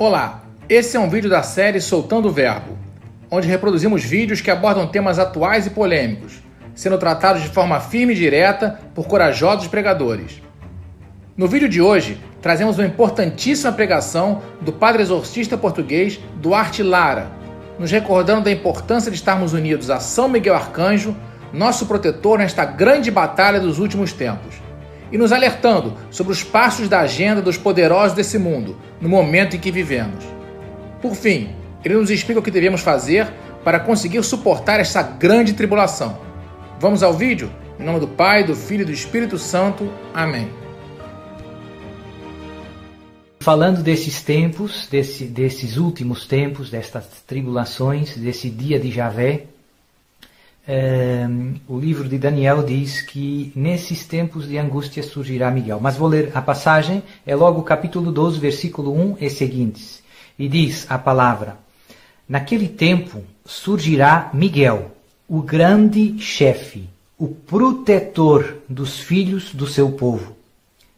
Olá, esse é um vídeo da série Soltando o Verbo, onde reproduzimos vídeos que abordam temas atuais e polêmicos, sendo tratados de forma firme e direta por corajosos pregadores. No vídeo de hoje, trazemos uma importantíssima pregação do padre exorcista português Duarte Lara, nos recordando da importância de estarmos unidos a São Miguel Arcanjo, nosso protetor nesta grande batalha dos últimos tempos e nos alertando sobre os passos da agenda dos poderosos desse mundo no momento em que vivemos. Por fim, ele nos explica o que devemos fazer para conseguir suportar esta grande tribulação. Vamos ao vídeo? Em nome do Pai, do Filho e do Espírito Santo. Amém. Falando desses tempos, desse, desses últimos tempos, destas tribulações, desse dia de Javé, o livro de Daniel diz que nesses tempos de angústia surgirá Miguel. Mas vou ler a passagem, é logo capítulo 12, versículo 1 e seguintes. E diz a palavra: Naquele tempo surgirá Miguel, o grande chefe, o protetor dos filhos do seu povo.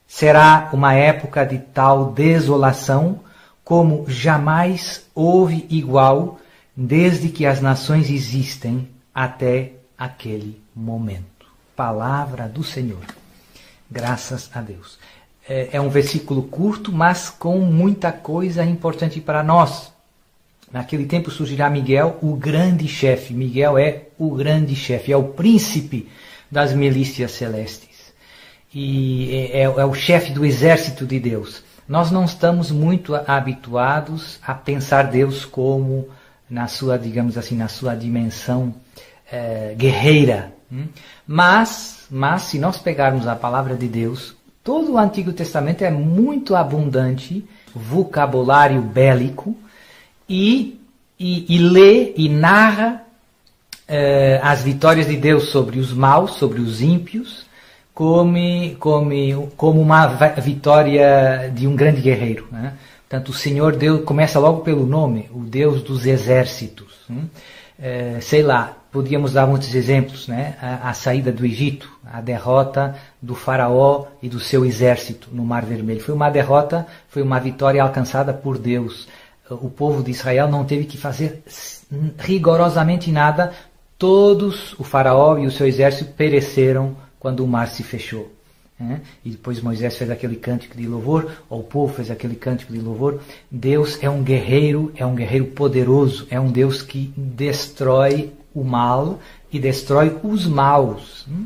Será uma época de tal desolação como jamais houve igual desde que as nações existem até aquele momento. Palavra do Senhor. Graças a Deus. É, é um versículo curto, mas com muita coisa importante para nós. Naquele tempo surgirá Miguel, o grande chefe. Miguel é o grande chefe, é o príncipe das milícias celestes. E é, é, é o chefe do exército de Deus. Nós não estamos muito habituados a pensar Deus como na sua, digamos assim, na sua dimensão é, guerreira. Hum? Mas, mas se nós pegarmos a palavra de Deus, todo o Antigo Testamento é muito abundante, vocabulário bélico, e, e, e lê e narra é, as vitórias de Deus sobre os maus, sobre os ímpios, como, como, como uma vitória de um grande guerreiro. Né? Portanto, o Senhor Deus começa logo pelo nome, o Deus dos exércitos. Hum? É, sei lá, podíamos dar muitos exemplos, né? A, a, saída do Egito, a derrota do faraó e do seu exército no Mar Vermelho. Foi uma derrota, foi uma vitória alcançada por Deus. O povo de Israel não teve que fazer rigorosamente nada. Todos, o faraó e o seu exército, pereceram quando o mar se fechou. Né? E depois Moisés fez aquele cântico de louvor, ou o povo fez aquele cântico de louvor. Deus é um guerreiro, é um guerreiro poderoso, é um Deus que destrói o mal e destrói os maus. Hum?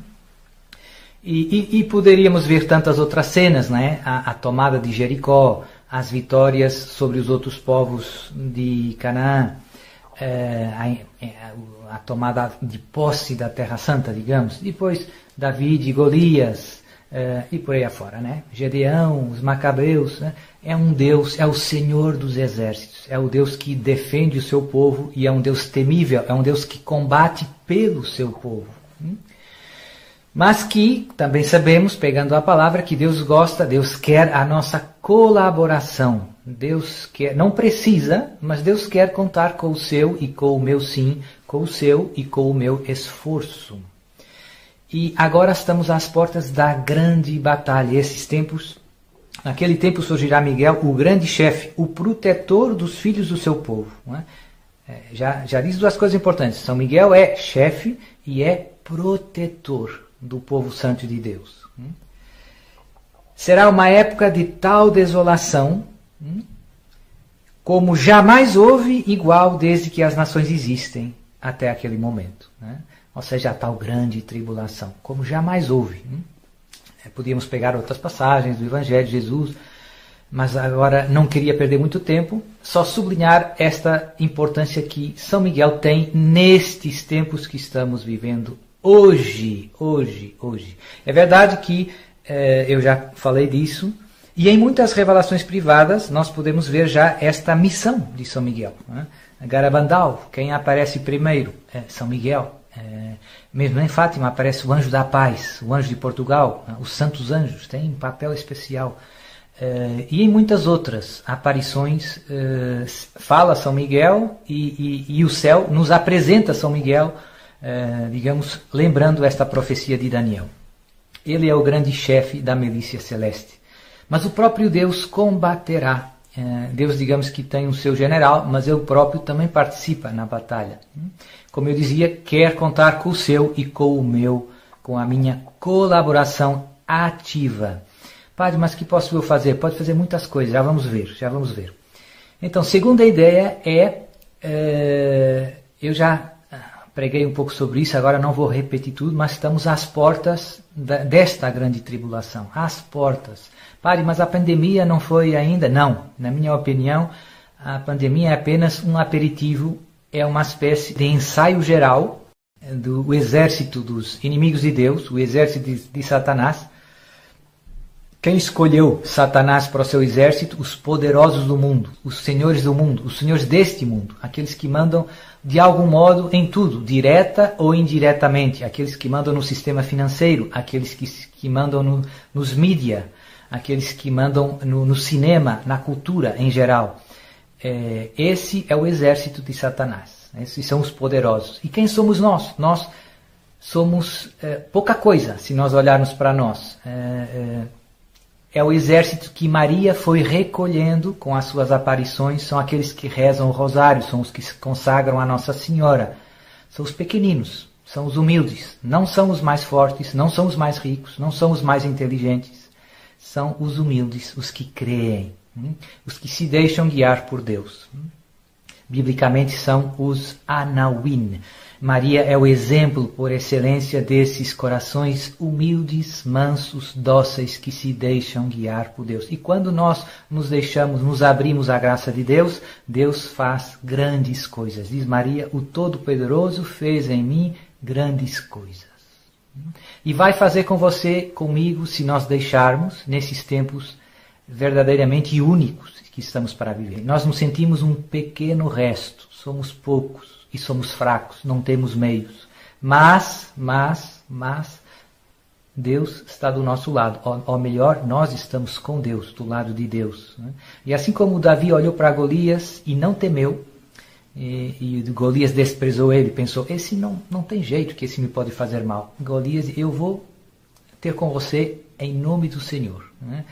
E, e, e, poderíamos ver tantas outras cenas, né? A, a, tomada de Jericó, as vitórias sobre os outros povos de Canaã, é, a, a, tomada de posse da Terra Santa, digamos. Depois Davi e Golias, Uh, e por aí afora, né? Gedeão, os macabeus, né? é um Deus, é o Senhor dos exércitos, é o Deus que defende o seu povo e é um Deus temível, é um Deus que combate pelo seu povo. Hum? Mas que também sabemos, pegando a palavra, que Deus gosta, Deus quer a nossa colaboração. Deus quer, não precisa, mas Deus quer contar com o seu e com o meu sim, com o seu e com o meu esforço. E agora estamos às portas da grande batalha. Esses tempos, naquele tempo surgirá Miguel, o grande chefe, o protetor dos filhos do seu povo. É? É, já, já diz duas coisas importantes. São Miguel é chefe e é protetor do povo santo de Deus. Hum? Será uma época de tal desolação hum? como jamais houve igual desde que as nações existem até aquele momento. Né? Ou seja, a tal grande tribulação, como jamais houve. É, podíamos pegar outras passagens do Evangelho de Jesus, mas agora não queria perder muito tempo, só sublinhar esta importância que São Miguel tem nestes tempos que estamos vivendo hoje, hoje, hoje. É verdade que é, eu já falei disso, e em muitas revelações privadas nós podemos ver já esta missão de São Miguel. Né? Garabandal, quem aparece primeiro é São Miguel. É, mesmo em Fátima aparece o anjo da paz, o anjo de Portugal, né? os santos anjos têm um papel especial. É, e em muitas outras aparições é, fala São Miguel e, e, e, o céu nos apresenta São Miguel, é, digamos, lembrando esta profecia de Daniel. Ele é o grande chefe da milícia celeste. Mas o próprio Deus combaterá Deus, digamos que tem o seu general, mas ele próprio também participa na batalha. Como eu dizia, quer contar com o seu e com o meu, com a minha colaboração ativa. Padre, mas que posso eu fazer? Pode fazer muitas coisas, já vamos ver, já vamos ver. Então, segunda ideia é, é eu já preguei um pouco sobre isso, agora não vou repetir tudo, mas estamos às portas desta grande tribulação, às portas. Padre, mas a pandemia não foi ainda? Não, na minha opinião, a pandemia é apenas um aperitivo, é uma espécie de ensaio geral do exército dos inimigos de Deus, o exército de, de Satanás, quem escolheu Satanás para o seu exército? Os poderosos do mundo, os senhores do mundo, os senhores deste mundo, aqueles que mandam de algum modo em tudo, direta ou indiretamente, aqueles que mandam no sistema financeiro, aqueles que, que mandam no, nos mídia, aqueles que mandam no, no, cinema, na cultura em geral. É, esse é o exército de Satanás. Esses são os poderosos. E quem somos nós? Nós somos é, pouca coisa, se nós olharmos para nós. É, é o exército que Maria foi recolhendo com as suas aparições, são aqueles que rezam o rosário, são os que se consagram a Nossa Senhora. São os pequeninos, são os humildes, não são os mais fortes, não são os mais ricos, não são os mais inteligentes, são os humildes, os que creem, hum? os que se deixam guiar por Deus. Biblicamente são os Anawin, Maria é o exemplo por excelência desses corações humildes, mansos, dóceis que se deixam guiar por Deus. E quando nós nos deixamos, nos abrimos à graça de Deus, Deus faz grandes coisas. Diz Maria: O Todo-Poderoso fez em mim grandes coisas. E vai fazer com você, comigo, se nós deixarmos nesses tempos verdadeiramente únicos que estamos para viver. Nós nos sentimos um pequeno resto, somos poucos e somos fracos, não temos meios. Mas, mas, mas, Deus está do nosso lado. Ou, ou melhor, nós estamos com Deus, do lado de Deus. Né? E assim como Davi olhou para Golias e não temeu, e, e, Golias desprezou ele, pensou: esse não, não tem jeito que esse me pode fazer mal. Golias, eu vou ter com você em nome do Senhor. Né?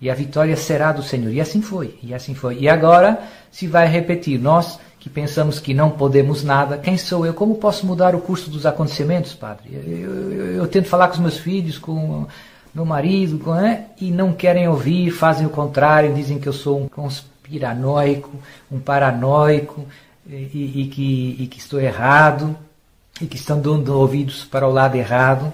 E a vitória será do Senhor. E assim foi, e assim foi. E agora se vai repetir. Nós que pensamos que não podemos nada. Quem sou eu? Como posso mudar o curso dos acontecimentos, padre? Eu, eu, eu tento falar com os meus filhos, com meu marido, com, né? e não querem ouvir, fazem o contrário, dizem que eu sou um conspiranoico, um paranoico, e, e, que, e que estou errado, e que estão dando ouvidos para o lado errado.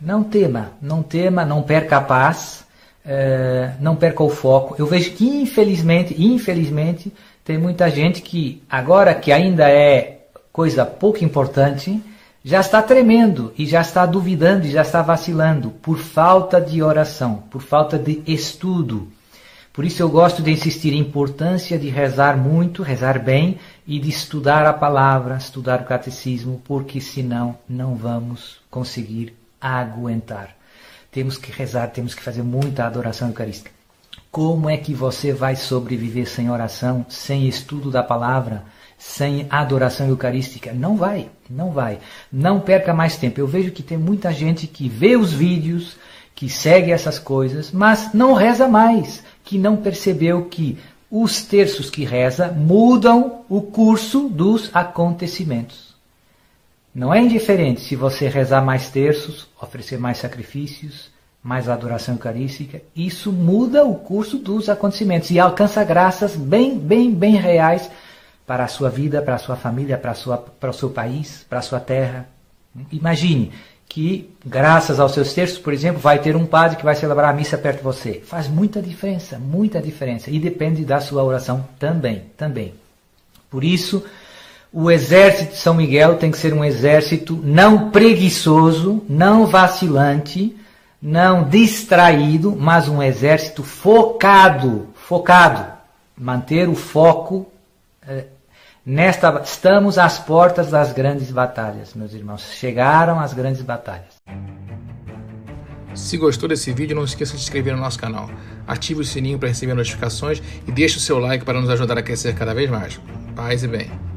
Não tema, não tema, não perca a paz, uh, não perca o foco. Eu vejo que infelizmente, infelizmente, tem muita gente que, agora que ainda é coisa pouco importante, já está tremendo e já está duvidando e já está vacilando por falta de oração, por falta de estudo. Por isso eu gosto de insistir em importância de rezar muito, rezar bem e de estudar a palavra, estudar o catecismo, porque senão não vamos conseguir aguentar. Temos que rezar, temos que fazer muita adoração eucarística. Como é que você vai sobreviver sem oração, sem estudo da palavra, sem adoração eucarística? Não vai, não vai. Não perca mais tempo. Eu vejo que tem muita gente que vê os vídeos, que segue essas coisas, mas não reza mais, que não percebeu que os terços que reza mudam o curso dos acontecimentos. Não é indiferente se você rezar mais terços, oferecer mais sacrifícios, mais adoração eucarística, isso muda o curso dos acontecimentos e alcança graças bem, bem, bem reais para a sua vida, para a sua família, para, sua, para o seu país, para a sua terra. Imagine que, graças aos seus textos, por exemplo, vai ter um padre que vai celebrar a missa perto de você. Faz muita diferença, muita diferença. E depende da sua oração também, também. Por isso, o exército de São Miguel tem que ser um exército não preguiçoso, não vacilante, não distraído, mas um exército focado, focado, manter o foco eh, nesta estamos às portas das grandes batalhas, meus irmãos. Chegaram as grandes batalhas. Se gostou desse vídeo, não esqueça de se inscrever no nosso canal. Ative o sininho para receber notificações e deixe o seu like para nos ajudar a crescer cada vez mais. Paz e bem.